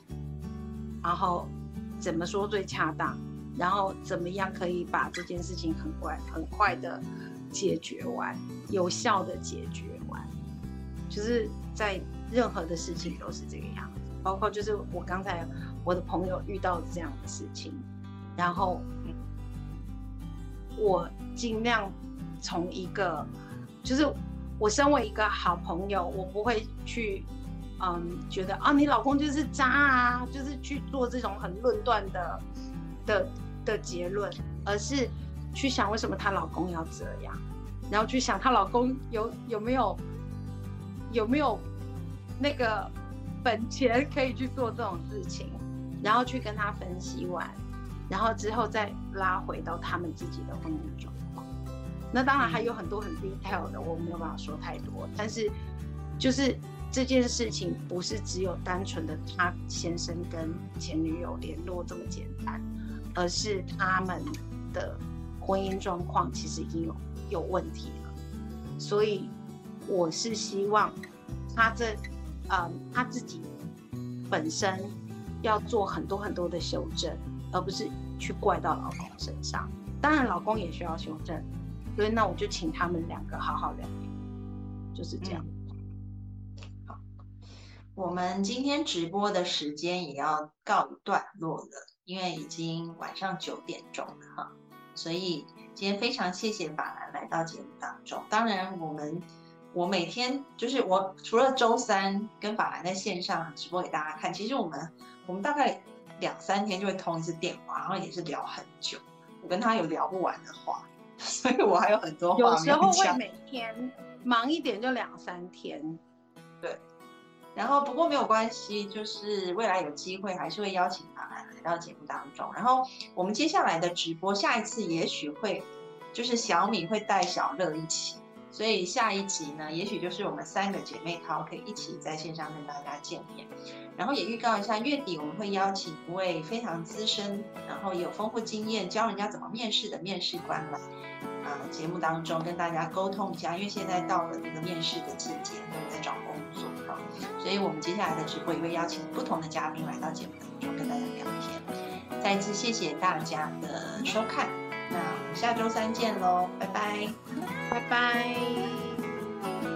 Speaker 2: 然后怎么说最恰当，然后怎么样可以把这件事情很快很快的解决完，有效的解决完。就是在任何的事情都是这个样子，包括就是我刚才我的朋友遇到这样的事情，然后我尽量从一个，就是我身为一个好朋友，我不会去嗯觉得啊你老公就是渣啊，就是去做这种很论断的的的结论，而是去想为什么她老公要这样，然后去想她老公有有没有。有没有那个本钱可以去做这种事情，然后去跟他分析完，然后之后再拉回到他们自己的婚姻状况。那当然还有很多很 detail 的，我没有办法说太多。但是就是这件事情不是只有单纯的他先生跟前女友联络这么简单，而是他们的婚姻状况其实已经有有问题了，所以。我是希望他这，啊，他自己本身要做很多很多的修正，而不是去怪到老公身上。当然，老公也需要修正，所以那我就请他们两个好好聊，就是这样。
Speaker 1: 好，我们今天直播的时间也要告一段落了，因为已经晚上九点钟了哈。所以今天非常谢谢法兰来到节目当中。当然，我们。我每天就是我除了周三跟法兰在线上直播给大家看，其实我们我们大概两三天就会通一次电话，然后也是聊很久。我跟他有聊不完的话，[LAUGHS] 所以我还有很多话
Speaker 2: 有时候会每天忙一点就两三天，
Speaker 1: 对。然后不过没有关系，就是未来有机会还是会邀请法兰来到节目当中。然后我们接下来的直播，下一次也许会就是小米会带小乐一起。所以下一集呢，也许就是我们三个姐妹淘可以一起在线上跟大家见面，然后也预告一下，月底我们会邀请一位非常资深，然后有丰富经验，教人家怎么面试的面试官来啊节目当中跟大家沟通一下，因为现在到了那个面试的季节，都在找工作啊，所以我们接下来的直播也会邀请不同的嘉宾来到节目跟大家聊天再次谢谢大家的收看那我们下周三见喽拜拜。
Speaker 2: 拜拜。